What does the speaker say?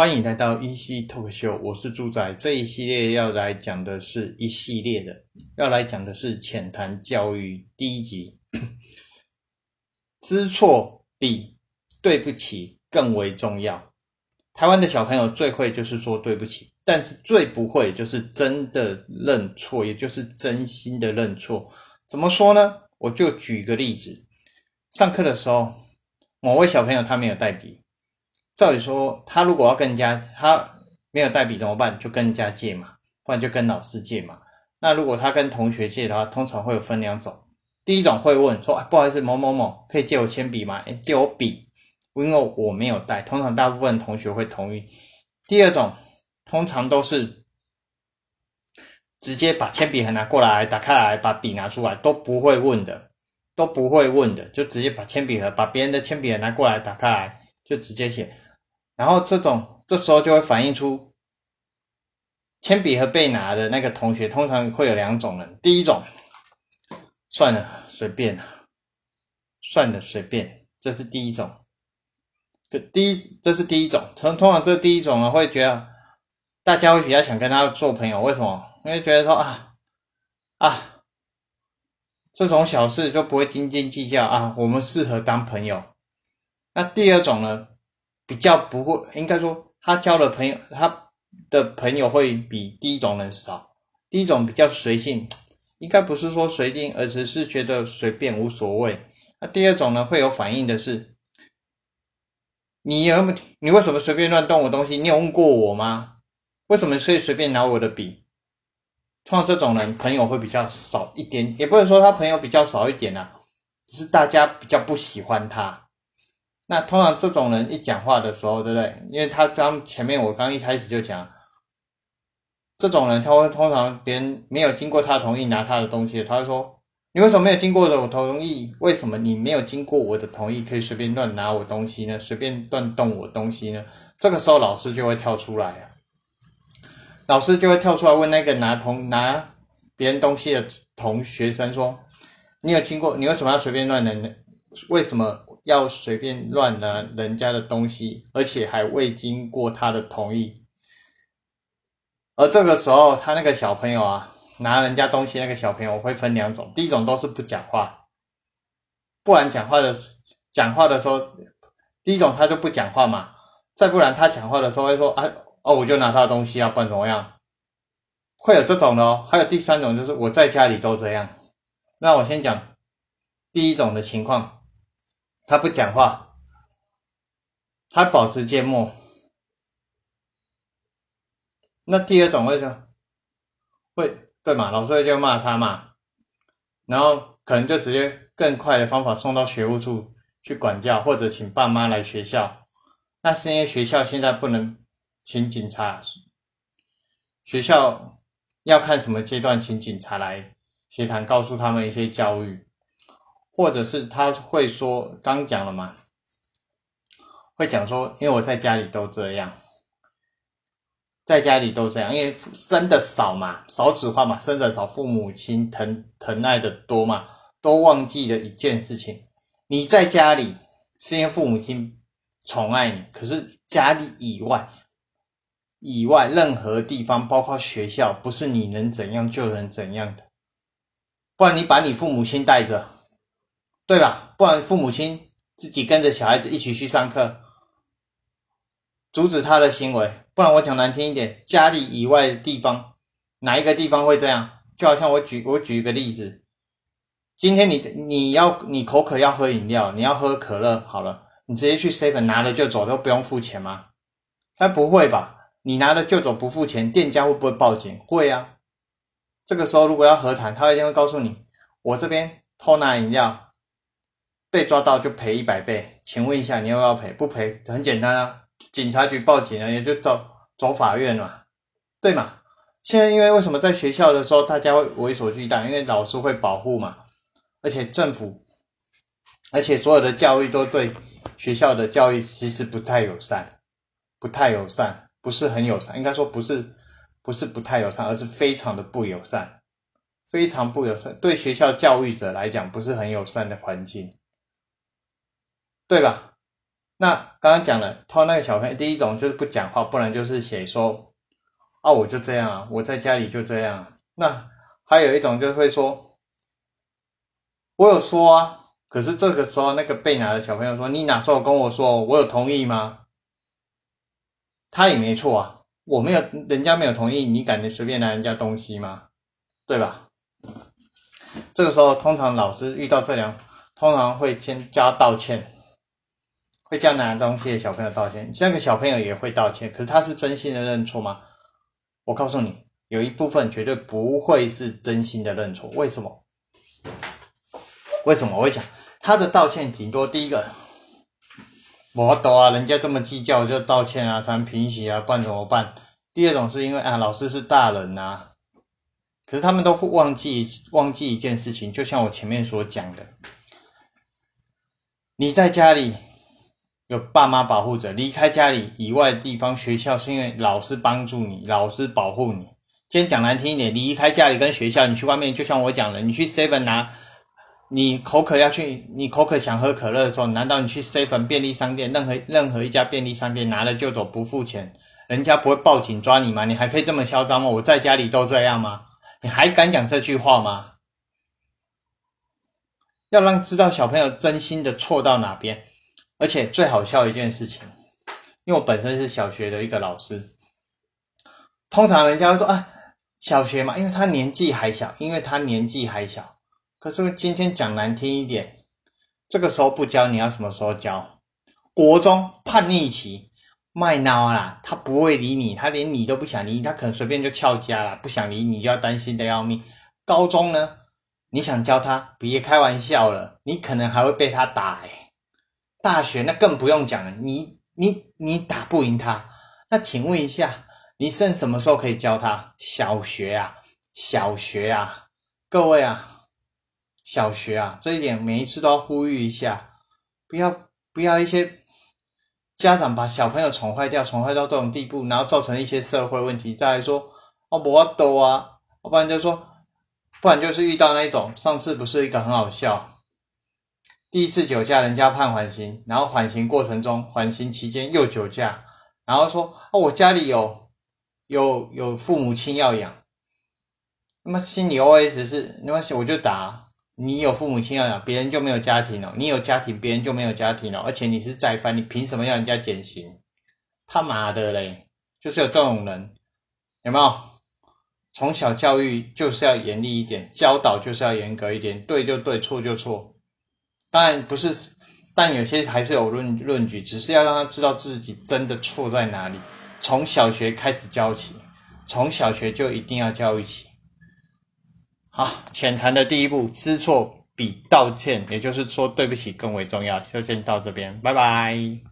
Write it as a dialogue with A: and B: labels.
A: 欢迎来到一期 Talk Show，我是猪仔。这一系列要来讲的是一系列的，要来讲的是浅谈教育第一集。知错比对不起更为重要。台湾的小朋友最会就是说对不起，但是最不会就是真的认错，也就是真心的认错。怎么说呢？我就举个例子，上课的时候，某位小朋友他没有带笔。照理说，他如果要跟人家，他没有带笔怎么办？就跟人家借嘛，不然就跟老师借嘛。那如果他跟同学借的话，通常会有分两种。第一种会问说：“不好意思，某某某，可以借我铅笔吗？借我笔，因为我没有带。”通常大部分同学会同意。第二种，通常都是直接把铅笔盒拿过来，打开来，把笔拿出来，都不会问的，都不会问的，就直接把铅笔盒，把别人的铅笔盒拿过来，打开来，就直接写。然后这种这时候就会反映出，铅笔盒被拿的那个同学通常会有两种人。第一种，算了，随便了算了，随便，这是第一种。这第一，这是第一种。通通常这第一种呢，会觉得大家会比较想跟他做朋友。为什么？因为觉得说啊啊，这种小事就不会斤斤计较啊，我们适合当朋友。那第二种呢？比较不会，应该说他交的朋友，他的朋友会比第一种人少。第一种比较随性，应该不是说随定，而只是觉得随便无所谓。那第二种呢，会有反应的是，你有你为什么随便乱动我东西？你有问过我吗？为什么可以随便拿我的笔？通常这种人朋友会比较少一点，也不能说他朋友比较少一点啊，只是大家比较不喜欢他。那通常这种人一讲话的时候，对不对？因为他刚前面我刚一开始就讲，这种人他会通常别人没有经过他同意拿他的东西，他会说：“你为什么没有经过我同意？为什么你没有经过我的同意可以随便乱拿我东西呢？随便乱动我东西呢？”这个时候老师就会跳出来啊，老师就会跳出来问那个拿同拿别人东西的同学生说：“你有经过？你为什么要随便乱拿？为什么？”要随便乱拿人家的东西，而且还未经过他的同意。而这个时候，他那个小朋友啊，拿人家东西那个小朋友会分两种：第一种都是不讲话，不然讲话的讲话的时候，第一种他就不讲话嘛；再不然他讲话的时候会说：“啊哦，我就拿他的东西啊，不然怎么样？”会有这种的哦。还有第三种，就是我在家里都这样。那我先讲第一种的情况。他不讲话，他保持缄默。那第二种为什么会对嘛？老师会就骂他嘛，然后可能就直接更快的方法送到学务处去管教，或者请爸妈来学校。那是因为学校现在不能请警察，学校要看什么阶段请警察来协谈，告诉他们一些教育。或者是他会说，刚讲了嘛，会讲说，因为我在家里都这样，在家里都这样，因为生的少嘛，少子化嘛，生的少，父母亲疼疼爱的多嘛，都忘记了一件事情，你在家里是因为父母亲宠爱你，可是家里以外，以外任何地方，包括学校，不是你能怎样就能怎样的，不然你把你父母亲带着。对吧？不然父母亲自己跟着小孩子一起去上课，阻止他的行为。不然我讲难听一点，家里以外的地方，哪一个地方会这样？就好像我举我举一个例子，今天你你要你口渴要喝饮料，你要喝可乐，好了，你直接去 seven 拿了就走，都不用付钱吗？那不会吧？你拿了就走不付钱，店家会不会报警？会啊。这个时候如果要和谈，他一定会告诉你，我这边偷拿饮料。被抓到就赔一百倍，请问一下你要不要赔？不赔很简单啊，警察局报警了，也就走走法院嘛，对嘛？现在因为为什么在学校的时候大家会为所巨大？因为老师会保护嘛，而且政府，而且所有的教育都对学校的教育其实不太友善，不太友善，不是很友善，应该说不是不是不太友善，而是非常的不友善，非常不友善，对学校教育者来讲不是很友善的环境。对吧？那刚刚讲了，偷那个小朋友，第一种就是不讲话，不然就是写说，啊，我就这样啊，我在家里就这样。那还有一种就会说，我有说啊，可是这个时候那个被拿的小朋友说，你哪时候跟我说，我有同意吗？他也没错啊，我没有，人家没有同意，你敢随便拿人家东西吗？对吧？这个时候，通常老师遇到这样，通常会先加道歉。会叫拿东西的小朋友道歉，这个小朋友也会道歉，可是他是真心的认错吗？我告诉你，有一部分绝对不会是真心的认错。为什么？为什么我会讲他的道歉顶多第一个，我懂啊，人家这么计较就道歉啊，谈平息啊，不然怎么办？第二种是因为啊，老师是大人呐，可是他们都会忘记忘记一件事情，就像我前面所讲的，你在家里。有爸妈保护着，离开家里以外的地方，学校是因为老师帮助你，老师保护你。今天讲难听一点，离开家里跟学校，你去外面，就像我讲的，你去 seven 拿，你口渴要去，你口渴想喝可乐的时候，难道你去 seven 便利商店，任何任何一家便利商店拿了就走，不付钱，人家不会报警抓你吗？你还可以这么嚣张吗？我在家里都这样吗？你还敢讲这句话吗？要让知道小朋友真心的错到哪边。而且最好笑一件事情，因为我本身是小学的一个老师，通常人家会说啊，小学嘛，因为他年纪还小，因为他年纪还小。可是今天讲难听一点，这个时候不教，你要什么时候教？国中叛逆期，卖孬啦，他不会理你，他连你都不想理，他可能随便就翘家了，不想理你就要担心的要命。高中呢，你想教他，别开玩笑了，你可能还会被他打。大学那更不用讲了，你你你打不赢他，那请问一下，你剩什么时候可以教他？小学啊，小学啊，各位啊，小学啊，这一点每一次都要呼吁一下，不要不要一些家长把小朋友宠坏掉，宠坏到这种地步，然后造成一些社会问题。再来说，哦，不要多啊，要不然就说，不然就是遇到那种，上次不是一个很好笑。第一次酒驾，人家判缓刑，然后缓刑过程中，缓刑期间又酒驾，然后说哦，我家里有有有父母亲要养，那么心里 OS 是，没关系我就打你有父母亲要养，别人就没有家庭了，你有家庭，别人就没有家庭了，而且你是再犯，你凭什么要人家减刑？他妈的嘞，就是有这种人，有没有？从小教育就是要严厉一点，教导就是要严格一点，对就对，错就错。当然不是，但有些还是有论论据，只是要让他知道自己真的错在哪里。从小学开始教起，从小学就一定要教育起。好，浅谈的第一步，知错比道歉，也就是说对不起更为重要。就先到这边，拜拜。